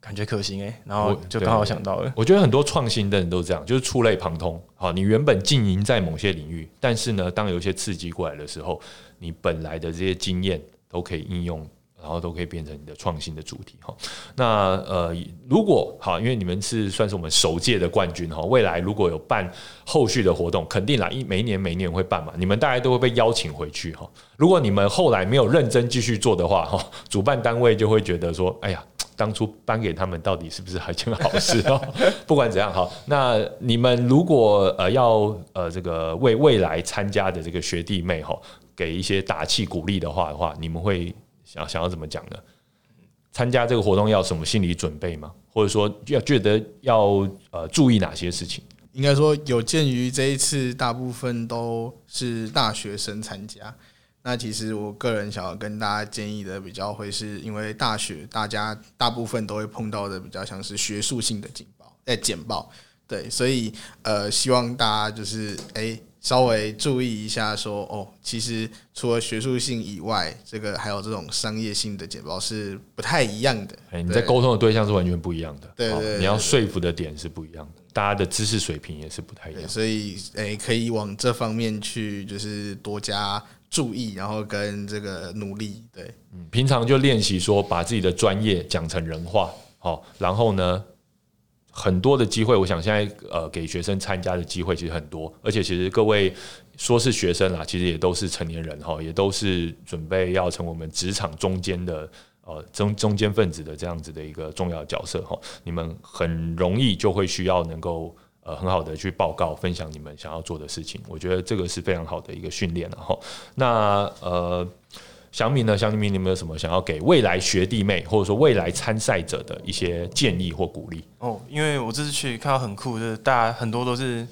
感觉可行哎、欸，然后就刚好想到了。我觉得很多创新的人都这样，就是触类旁通。好，你原本经营在某些领域，但是呢，当有一些刺激过来的时候，你本来的这些经验都可以应用。然后都可以变成你的创新的主题哈。那呃，如果好，因为你们是算是我们首届的冠军哈，未来如果有办后续的活动，肯定啦，一每一年每一年会办嘛，你们大家都会被邀请回去哈。如果你们后来没有认真继续做的话哈，主办单位就会觉得说，哎呀，当初颁给他们到底是不是还一件好事哦？不管怎样好，那你们如果呃要呃这个为未来参加的这个学弟妹哈，给一些打气鼓励的话的话，你们会。想想要怎么讲呢？参加这个活动要什么心理准备吗？或者说要觉得要呃注意哪些事情？应该说有鉴于这一次大部分都是大学生参加，那其实我个人想要跟大家建议的比较会是因为大学大家大部分都会碰到的比较像是学术性的警报，哎简报，对，所以呃希望大家就是哎。欸稍微注意一下说，说哦，其实除了学术性以外，这个还有这种商业性的简报是不太一样的。欸、你在沟通的对象是完全不一样的，对，你要说服的点是不一样的，大家的知识水平也是不太一样。所以，诶、欸，可以往这方面去，就是多加注意，然后跟这个努力。对，嗯，平常就练习说把自己的专业讲成人话，好，然后呢？很多的机会，我想现在呃给学生参加的机会其实很多，而且其实各位说是学生啦，其实也都是成年人哈，也都是准备要成为我们职场中间的呃中中间分子的这样子的一个重要角色哈。你们很容易就会需要能够呃很好的去报告分享你们想要做的事情，我觉得这个是非常好的一个训练了哈。那呃。小米呢？祥铭，你有没有什么想要给未来学弟妹，或者说未来参赛者的一些建议或鼓励？哦，因为我这次去看到很酷，就是大家很多都是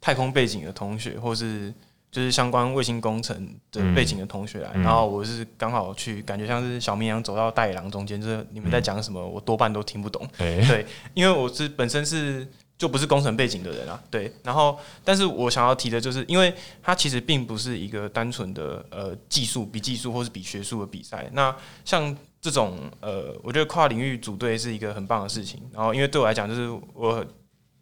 太空背景的同学，或是就是相关卫星工程的背景的同学来。嗯、然后我是刚好去，感觉像是小绵羊走到大野狼中间，就是你们在讲什么，我多半都听不懂。欸、对，因为我是本身是。就不是工程背景的人啊，对。然后，但是我想要提的就是，因为它其实并不是一个单纯的呃技术比技术或是比学术的比赛。那像这种呃，我觉得跨领域组队是一个很棒的事情。然后，因为对我来讲，就是我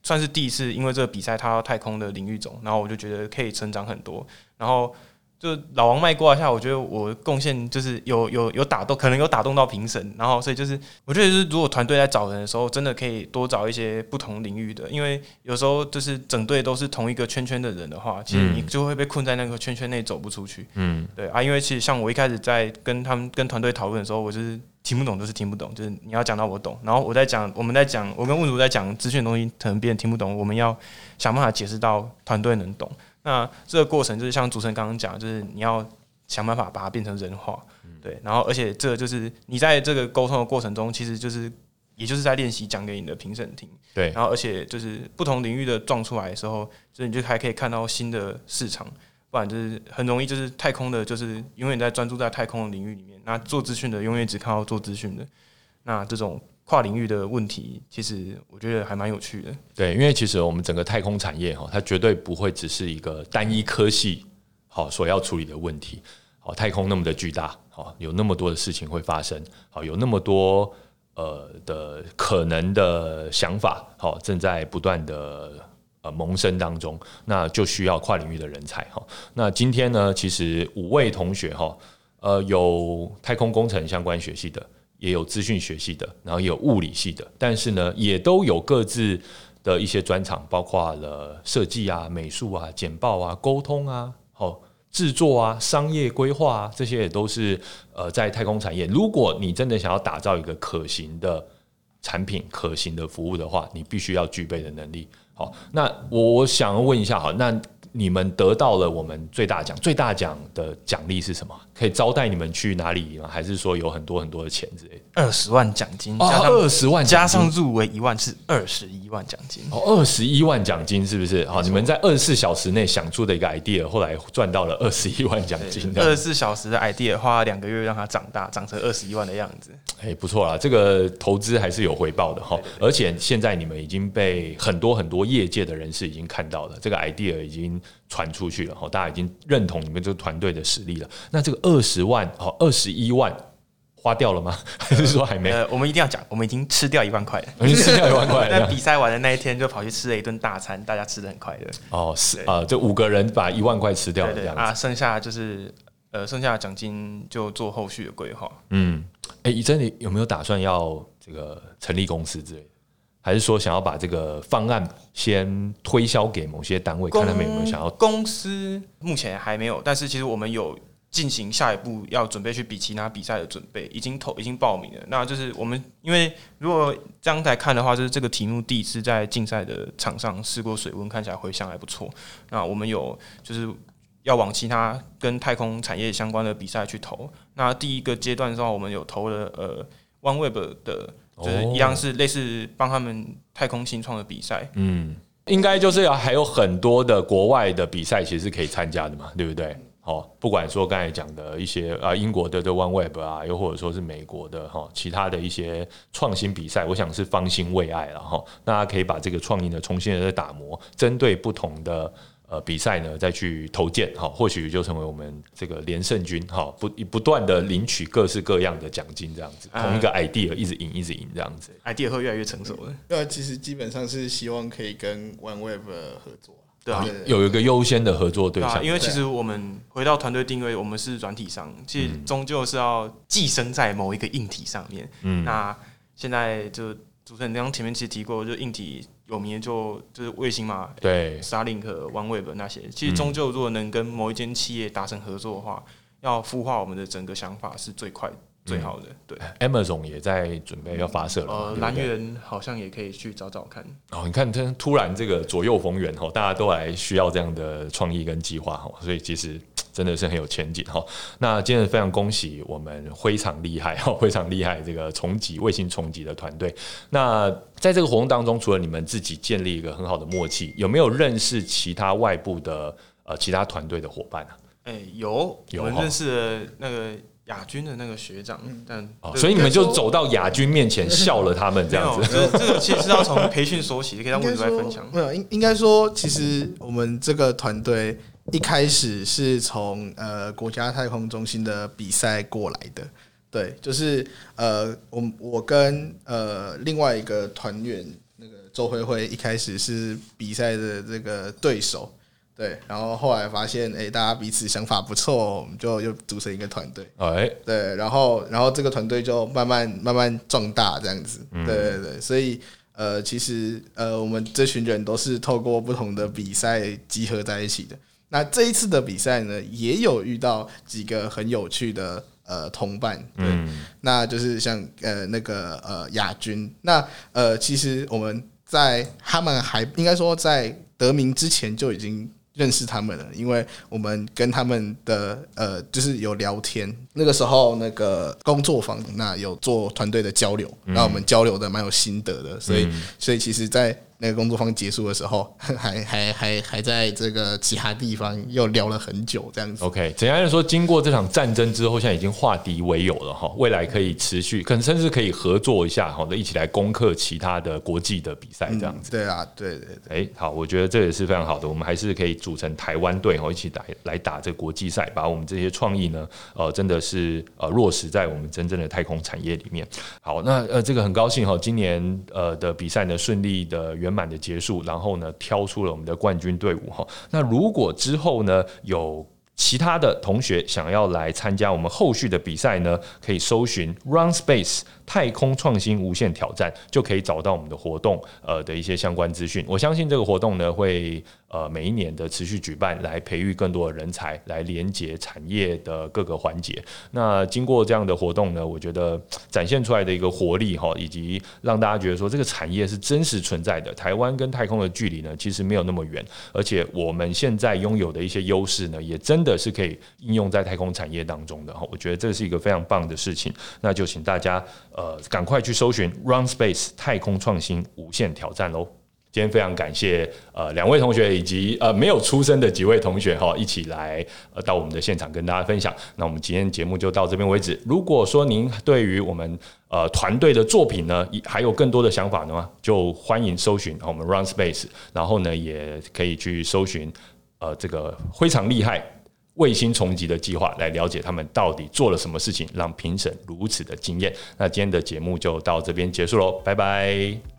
算是第一次因为这个比赛踏到太空的领域中，然后我就觉得可以成长很多。然后。就老王卖瓜一下，我觉得我贡献就是有有有打动，可能有打动到评审，然后所以就是我觉得就是如果团队在找人的时候，真的可以多找一些不同领域的，因为有时候就是整队都是同一个圈圈的人的话，其实你就会被困在那个圈圈内走不出去。嗯，对啊，因为其实像我一开始在跟他们跟团队讨论的时候，我就是听不懂，就是听不懂，就是你要讲到我懂，然后我在讲我们在讲我跟问主在讲资讯的东西，可能别人听不懂，我们要想办法解释到团队能懂。那这个过程就是像主持人刚刚讲，就是你要想办法把它变成人话，对。然后，而且这就是你在这个沟通的过程中，其实就是也就是在练习讲给你的评审听，对。然后，而且就是不同领域的撞出来的时候，就是你就还可以看到新的市场，不然就是很容易就是太空的，就是永远在专注在太空的领域里面。那做资讯的永远只看到做资讯的，那这种。跨领域的问题，其实我觉得还蛮有趣的。对，因为其实我们整个太空产业哈，它绝对不会只是一个单一科系好所要处理的问题。好，太空那么的巨大，好，有那么多的事情会发生，好，有那么多呃的可能的想法，好，正在不断的呃萌生当中，那就需要跨领域的人才哈。那今天呢，其实五位同学哈，呃，有太空工程相关学系的。也有资讯学系的，然后也有物理系的，但是呢，也都有各自的一些专长，包括了设计啊、美术啊、简报啊、沟通啊、好制作啊、商业规划啊，这些也都是呃在太空产业。如果你真的想要打造一个可行的产品、可行的服务的话，你必须要具备的能力。好，那我想问一下，好，那。你们得到了我们最大奖，最大奖的奖励是什么？可以招待你们去哪里吗？还是说有很多很多的钱之类的？二十万奖金，加上二十万加上入围一万是二十一万奖金。哦，二十一万奖金是不是？好，你们在二十四小时内想出的一个 idea，后来赚到了二十一万奖金。二十四小时的 idea 花了两个月让它长大，长成二十一万的样子。哎，不错啦，这个投资还是有回报的哈。而且现在你们已经被很多很多业界的人士已经看到了，这个 idea 已经。传出去了，大家已经认同你们这个团队的实力了。那这个二十万哦，二十一万花掉了吗？还是说还没？呃，我们一定要讲，我们已经吃掉一万块了，已经吃掉一万块。在比赛完的那一天，就跑去吃了一顿大餐，大家吃的很快乐。哦，是啊，这五个人把一万块吃掉了，这样子啊，剩下就是呃，剩下的奖金就做后续的规划。嗯，哎，以真，你有没有打算要这个成立公司之类的？还是说想要把这个方案先推销给某些单位，看他们有没有想要？公司目前还没有，但是其实我们有进行下一步要准备去比其他比赛的准备，已经投已经报名了。那就是我们因为如果这样来看的话，就是这个题目第一次在竞赛的场上试过水温，看起来回响还不错。那我们有就是要往其他跟太空产业相关的比赛去投。那第一个阶段的话，我们有投了呃 OneWeb 的。就是一样是类似帮他们太空新创的比赛，嗯，应该就是还有很多的国外的比赛其实是可以参加的嘛，对不对？好，不管说刚才讲的一些啊，英国的的 OneWeb 啊，又或者说是美国的哈，其他的一些创新比赛，我想是方兴未艾了哈。大家可以把这个创意呢重新的打磨，针对不同的。呃，比赛呢，再去投件，哈，或许就成为我们这个连胜军，哈，不不断的领取各式各样的奖金，这样子，同一个 idea 一直赢，一直赢，这样子，idea 会越来越成熟了。那，其实基本上是希望可以跟 OneWeb 合作，对啊，有一个优先的合作对象。因为其实我们回到团队定位，我们是软体商，其实终究是要寄生在某一个硬体上面。嗯，那现在就主持人刚刚前面其实提过，就硬体。有名的就就是卫星嘛，对，Starlink、OneWeb 那些，其实终究如果能跟某一间企业达成合作的话，嗯、要孵化我们的整个想法是最快最好的。对，Amazon 也在准备要发射了，呃，蓝源好像也可以去找找看。哦，你看，这突然这个左右逢源哈，大家都来需要这样的创意跟计划哈，所以其实。真的是很有前景哈。那今天非常恭喜我们非常厉害哈，非常厉害这个重级卫星重级的团队。那在这个活动当中，除了你们自己建立一个很好的默契，有没有认识其他外部的呃其他团队的伙伴啊？哎、欸，有，有，我们认识了那个亚军的那个学长，但所以你们就走到亚军面前笑了他们这样子。这这个其实是要从培训说起，可以让我们来分享。没有，应应该说，其实我们这个团队。一开始是从呃国家太空中心的比赛过来的，对，就是呃我我跟呃另外一个团员那个周辉辉一开始是比赛的这个对手，对，然后后来发现哎、欸、大家彼此想法不错，我们就又组成一个团队，哎，对，然后然后这个团队就慢慢慢慢壮大这样子，对对对，所以呃其实呃我们这群人都是透过不同的比赛集合在一起的。那这一次的比赛呢，也有遇到几个很有趣的呃同伴，对，嗯、那就是像呃那个呃亚军，那呃其实我们在他们还应该说在得名之前就已经认识他们了，因为我们跟他们的呃就是有聊天，那个时候那个工作坊那有做团队的交流，那、嗯、我们交流的蛮有心得的，所以、嗯、所以其实，在那个工作坊结束的时候，还还还还在这个其他地方又聊了很久，这样子。OK，简单来说，经过这场战争之后，现在已经化敌为友了哈，未来可以持续，可能甚至可以合作一下，好的，一起来攻克其他的国际的比赛，这样子、嗯。对啊，对对对。哎、欸，好，我觉得这也是非常好的，我们还是可以组成台湾队，哈，一起来来打这个国际赛，把我们这些创意呢，呃，真的是呃落实在我们真正的太空产业里面。好，那呃，这个很高兴哈，今年呃的比赛呢顺利的圆满的结束，然后呢，挑出了我们的冠军队伍哈。那如果之后呢，有其他的同学想要来参加我们后续的比赛呢，可以搜寻 Run Space 太空创新无限挑战，就可以找到我们的活动呃的一些相关资讯。我相信这个活动呢会。呃，每一年的持续举办，来培育更多的人才，来连接产业的各个环节。那经过这样的活动呢，我觉得展现出来的一个活力哈，以及让大家觉得说这个产业是真实存在的。台湾跟太空的距离呢，其实没有那么远，而且我们现在拥有的一些优势呢，也真的是可以应用在太空产业当中的哈。我觉得这是一个非常棒的事情。那就请大家呃，赶快去搜寻 Run Space 太空创新无限挑战喽。今天非常感谢呃两位同学以及呃没有出生的几位同学哈，一起来呃到我们的现场跟大家分享。那我们今天节目就到这边为止。如果说您对于我们呃团队的作品呢，还有更多的想法呢，就欢迎搜寻我们 Run Space，然后呢也可以去搜寻呃这个非常厉害卫星重击的计划，来了解他们到底做了什么事情，让评审如此的惊艳。那今天的节目就到这边结束喽，拜拜。